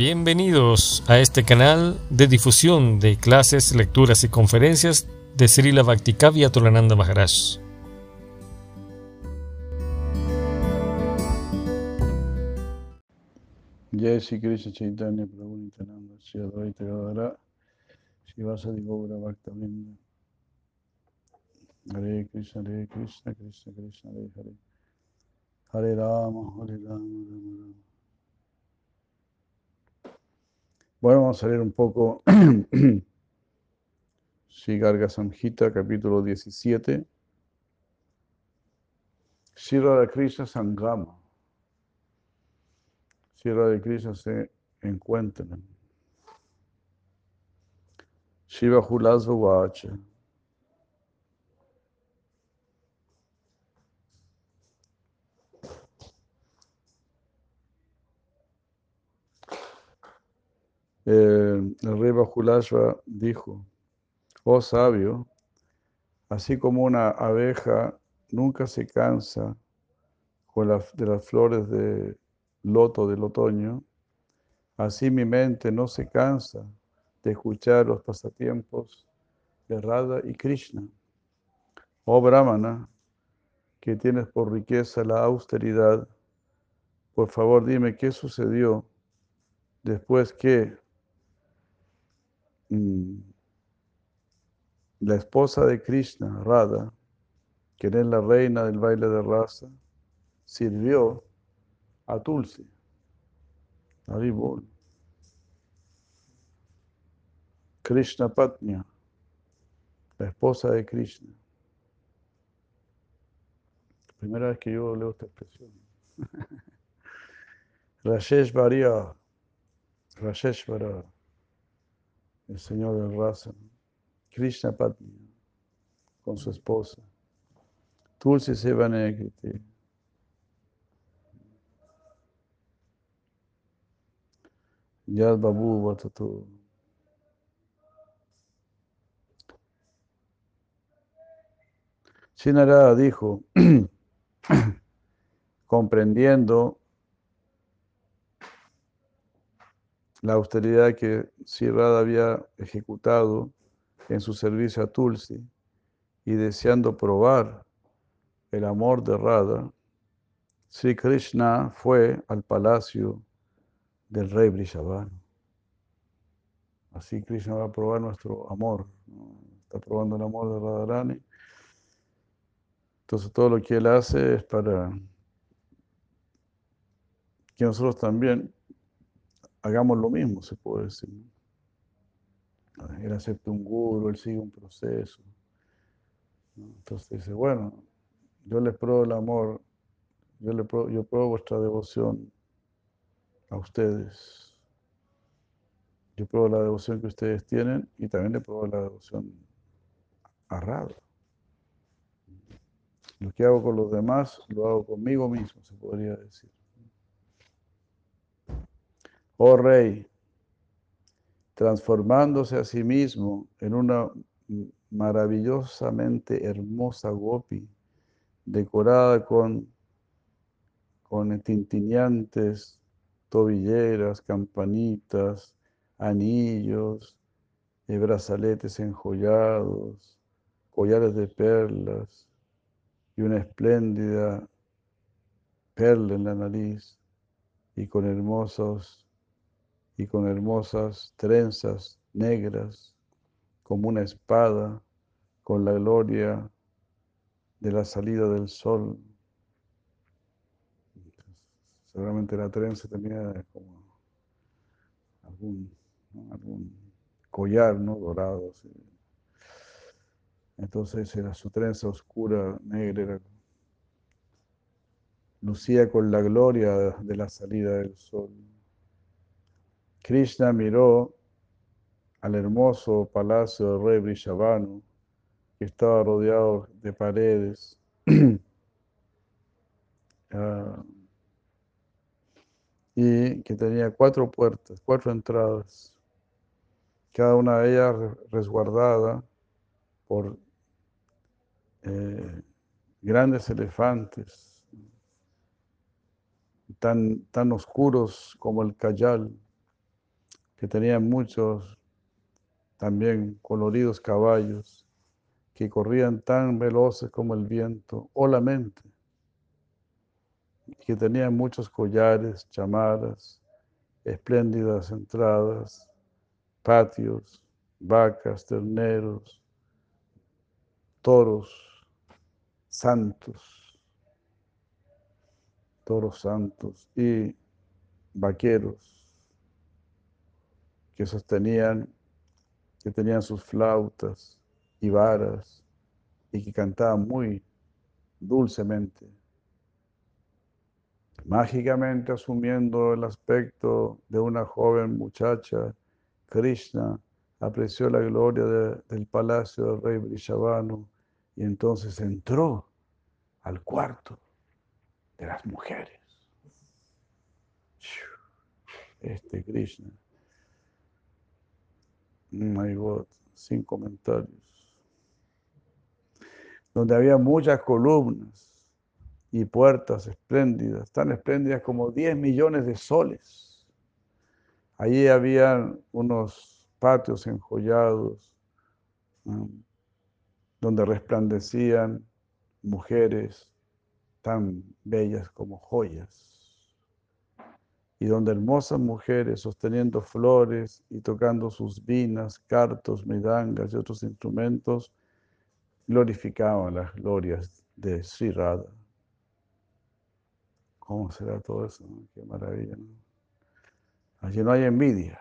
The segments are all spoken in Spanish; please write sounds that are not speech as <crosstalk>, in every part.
Bienvenidos a este canal de difusión de clases, lecturas y conferencias de Srila Bhaktikavya Tolananda Maharaj. Jai Sri Krishna Chaitanya Prabhu Nityananda Shri Advaita Gadara Shri Vasadi Gaura Bhakta Vrinda Hare Krishna Hare Krishna Krishna Krishna Hare Hare Hare Rama Hare Rama Rama Bueno, vamos a leer un poco <clears throat> Sri Garga Samhita, capítulo 17. Shri Radha Krishna Sangama. Shri Radha Krishna se encuentran. Shiva Hulasva Vacha. Eh, el rey Bajulashva dijo, oh sabio, así como una abeja nunca se cansa con de las flores de loto del otoño, así mi mente no se cansa de escuchar los pasatiempos de Radha y Krishna. Oh Brahmana, que tienes por riqueza la austeridad, por favor dime qué sucedió después que la esposa de Krishna, Radha, quien es la reina del baile de raza, sirvió a Tulsi. Haribol. Krishna Patnya, la esposa de Krishna. Primera vez que yo leo esta expresión. <laughs> Rashesh Varia, Rashesh Varia el señor de raza, Krishna Patni, con su esposa, Tulsi Sevanekriti. Yad Babu Vatatu. Shinara dijo, <clears throat> comprendiendo la austeridad que Sri Radha había ejecutado en su servicio a Tulsi y deseando probar el amor de Radha, Sri Krishna fue al palacio del rey Brishabhanu. Así Krishna va a probar nuestro amor. Está probando el amor de Radharani. Entonces todo lo que él hace es para que nosotros también hagamos lo mismo, se puede decir. Él acepta un guru, él sigue un proceso. Entonces dice, bueno, yo les pruebo el amor, yo, le pruebo, yo pruebo vuestra devoción a ustedes. Yo pruebo la devoción que ustedes tienen y también le pruebo la devoción a Radha. Lo que hago con los demás, lo hago conmigo mismo, se podría decir. Oh rey, transformándose a sí mismo en una maravillosamente hermosa gopi, decorada con, con tintineantes tobilleras, campanitas, anillos, y brazaletes enjollados, collares de perlas y una espléndida perla en la nariz y con hermosos y con hermosas trenzas negras, como una espada, con la gloria de la salida del sol. Seguramente la trenza tenía como algún, collar ¿no? dorado. Entonces era su trenza oscura, negra, lucía con la gloria de la salida del sol. Krishna miró al hermoso palacio del rey Brishabhanu, que estaba rodeado de paredes. <clears throat> Ah, y que tenía cuatro puertas, cuatro entradas, cada una de ellas resguardada por eh, grandes elefantes, tan, tan oscuros como el cayal que tenía muchos también coloridos caballos que corrían tan veloces como el viento o la mente, que tenían muchos collares, chamaras, espléndidas entradas, patios, vacas, terneros, toros santos, toros santos y vaqueros que sostenían, que tenían sus flautas y varas y que cantaban muy dulcemente, mágicamente asumiendo el aspecto de una joven muchacha, Krishna apreció la gloria del palacio del rey Brishabhanu y entonces entró al cuarto de las mujeres. Este Krishna. My God, sin comentarios. Donde había muchas columnas y puertas espléndidas, tan espléndidas como 10 millones de soles. Allí había unos patios enjollados, donde resplandecían mujeres tan bellas como joyas, y donde hermosas mujeres sosteniendo flores y tocando sus vinas, cartos, midangas y otros instrumentos, glorificaban las glorias de Sri. ¿Cómo será todo eso? Qué maravilla. Allí no hay envidia.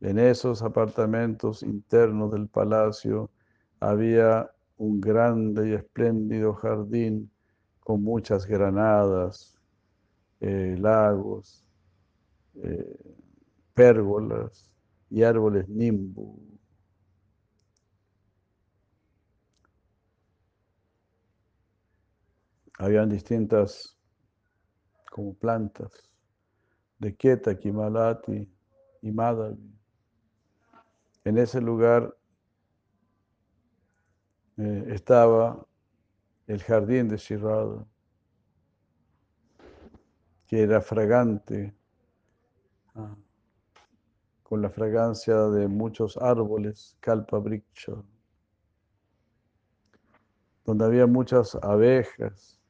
En esos apartamentos internos del palacio había un grande y espléndido jardín con muchas granadas, eh, lagos, eh, pérgolas y árboles nimbu. Habían distintas como plantas de Keta, Kimalati y Madhavi. En ese lugar eh, estaba el jardín de Shirada, que era fragante, ah, con la fragancia de muchos árboles, kalpa briksha, donde había muchas abejas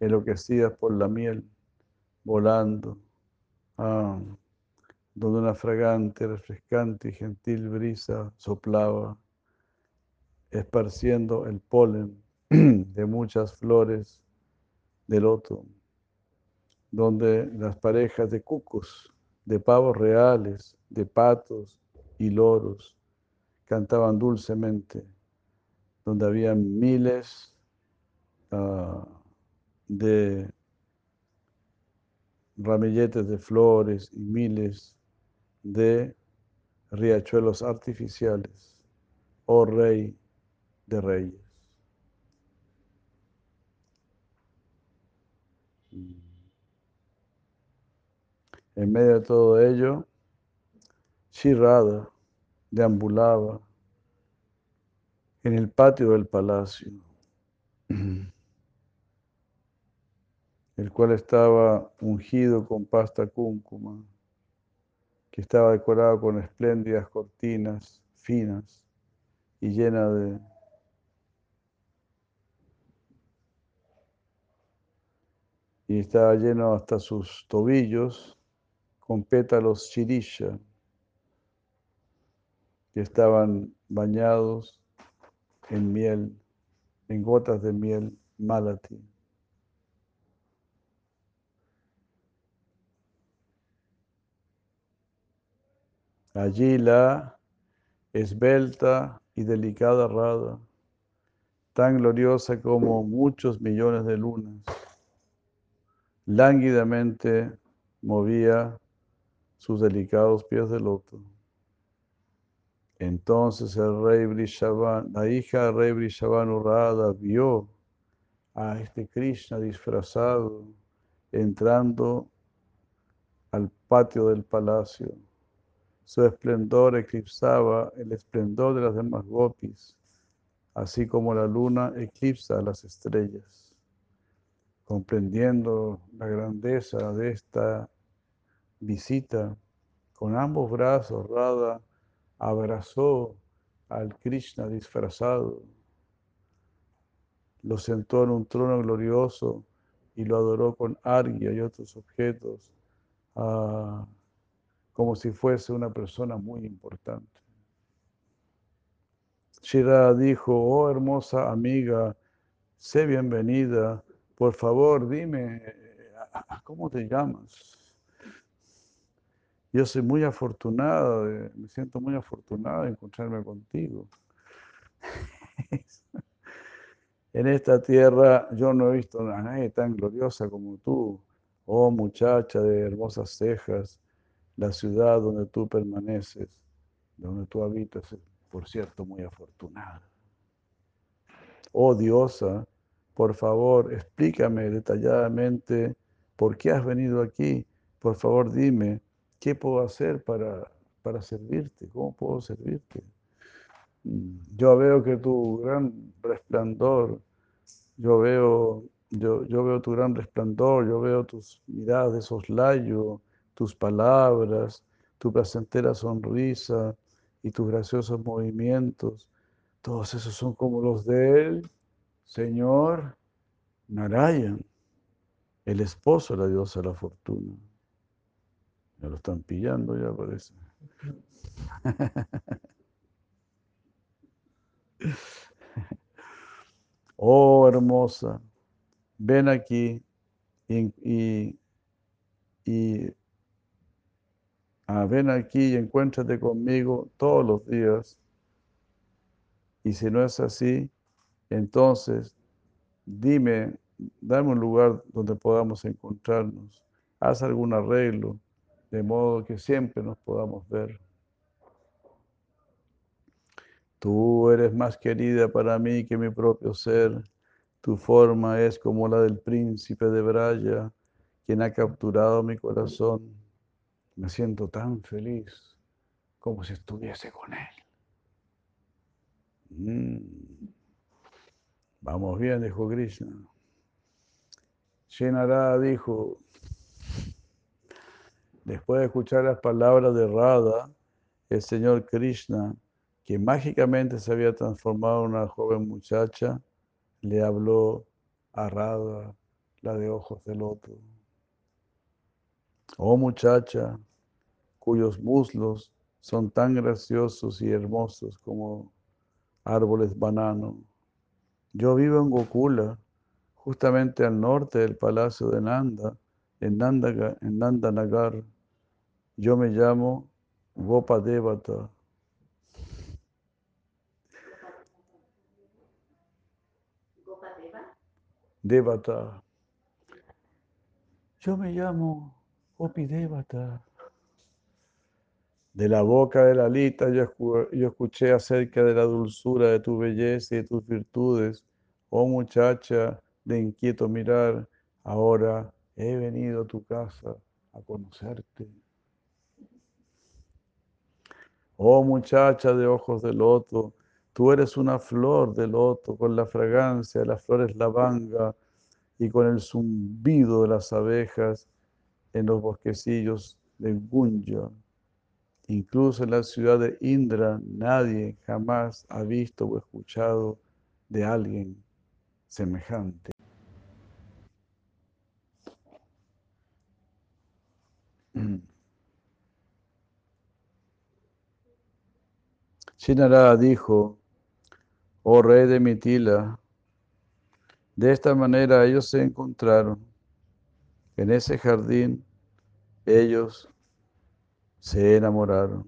enloquecidas por la miel, volando. Ah, donde una fragante, refrescante y gentil brisa soplaba, esparciendo el polen <clears throat> de muchas flores de loto, donde las parejas de cucos, de pavos reales, de patos y loros cantaban dulcemente, donde había miles ah, de ramilletes de flores y miles de riachuelos artificiales, oh Rey de Reyes. En medio de todo ello, Shirada deambulaba en el patio del palacio, <clears throat> el cual estaba ungido con pasta cúncuma que estaba decorado con espléndidas cortinas finas y llena de y estaba lleno hasta sus tobillos con pétalos chirisha que estaban bañados en miel, en gotas de miel malati. Allí la esbelta y delicada rada, tan gloriosa como muchos millones de lunas, lánguidamente movía sus delicados pies de loto. Entonces el rey Brishavan, la hija del rey Brishavan Radha vio a este Krishna disfrazado entrando al patio del palacio su esplendor eclipsaba el esplendor de las demás gopis, así como la luna eclipsa a las estrellas. Comprendiendo la grandeza de esta visita, con ambos brazos Radha abrazó al Krishna disfrazado, lo sentó en un trono glorioso y lo adoró con argia y otros objetos, ah, como si fuese una persona muy importante. Shira dijo, oh hermosa amiga, sé bienvenida, por favor dime, ¿cómo te llamas? Yo soy muy afortunada, me siento muy afortunada de encontrarme contigo. <laughs> en esta tierra yo no he visto a nadie tan gloriosa como tú, oh muchacha de hermosas cejas, la ciudad donde tú permaneces, donde tú habitas, por cierto, muy afortunada. Oh diosa, por favor, explícame detalladamente por qué has venido aquí. Por favor, dime, ¿qué puedo hacer para, para servirte? ¿Cómo puedo servirte? Mm, yo veo que tu gran resplandor, yo veo, yo, yo veo tu gran resplandor, yo veo tus miradas de soslayo, tus palabras, tu placentera sonrisa y tus graciosos movimientos. Todos esos son como los de él, Señor Narayan, el esposo de la diosa de la fortuna. Ya lo están pillando, ya parece. <laughs> Oh, hermosa, ven aquí y, ah, ven aquí y encuéntrate conmigo todos los días. Y si no es así, entonces dime, dame un lugar donde podamos encontrarnos. Haz algún arreglo de modo que siempre nos podamos ver. Tú eres más querida para mí que mi propio ser. Tu forma es como la del príncipe de Braya, quien ha capturado mi corazón. Me siento tan feliz como si estuviese con él. Mm. Vamos bien, dijo Krishna. Shenara dijo, Después de escuchar las palabras de Radha, el señor Krishna, que mágicamente se había transformado en una joven muchacha, le habló a Radha, la de ojos del otro. Oh muchacha, cuyos muslos son tan graciosos y hermosos como árboles banano. Yo vivo en Gokula, justamente al norte del palacio de Nanda, en, Nanda, en Nandanagar. Yo me llamo Gopa Devata. Devata. Yo me llamo Gopi Devata. De la boca de la lita yo, yo escuché acerca de la dulzura de tu belleza y de tus virtudes. Oh muchacha de inquieto mirar, ahora he venido a tu casa a conocerte. Oh muchacha de ojos de loto, tú eres una flor de loto con la fragancia de las flores lavanga y con el zumbido de las abejas en los bosquecillos de Gunja. Incluso en la ciudad de Indra nadie jamás ha visto o escuchado de alguien semejante. Shinara dijo, oh rey de Mitila, de esta manera ellos se encontraron. En ese jardín ellos se enamoraron.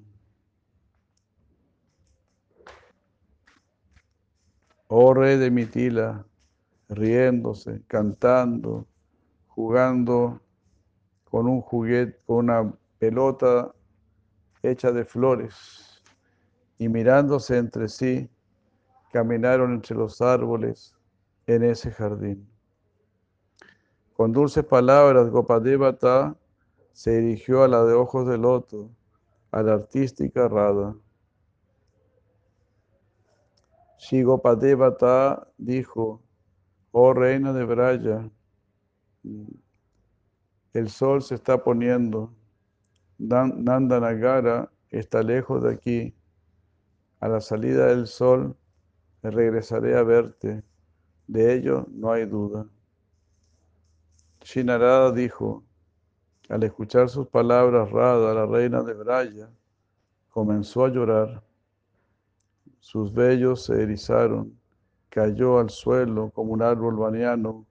Oh rey de Mitila, riéndose, cantando, jugando con un juguete, con una pelota hecha de flores y mirándose entre sí, caminaron entre los árboles en ese jardín. Con dulces palabras, Gopadevata se dirigió a la de ojos de loto, a la artística Radha. Si Gopadevata dijo, oh reina de Braya, el sol se está poniendo, Nandanagara está lejos de aquí. A la salida del sol regresaré a verte. De ello no hay duda. Shinarada dijo, al escuchar sus palabras, Radha, la reina de Braya, comenzó a llorar. Sus vellos se erizaron, cayó al suelo como un árbol baniano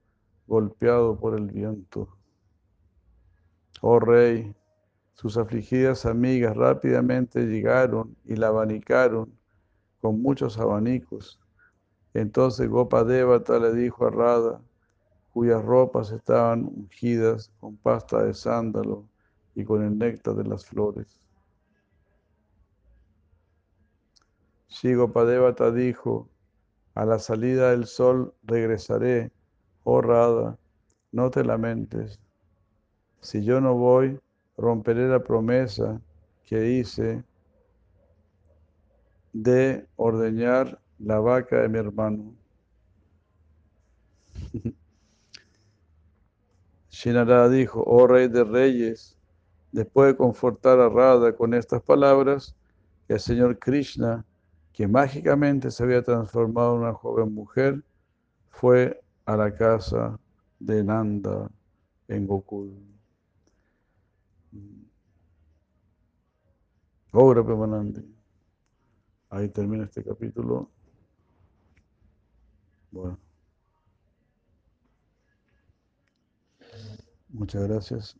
golpeado por el viento. Oh rey, sus afligidas amigas rápidamente llegaron y la abanicaron con muchos abanicos. Entonces Gopa Devata le dijo a Radha, cuyas ropas estaban ungidas con pasta de sándalo y con el néctar de las flores. Gopa Devata dijo, a la salida del sol regresaré, oh Radha, no te lamentes. Si yo no voy, romperé la promesa que hice de ordeñar la vaca de mi hermano. <laughs> Shinarada dijo, oh rey de reyes, después de confortar a Radha con estas palabras, el Señor Krishna, que mágicamente se había transformado en una joven mujer, fue a la casa de Nanda en Gokul. Obra permanente. Ahí termina este capítulo. Bueno. Muchas gracias.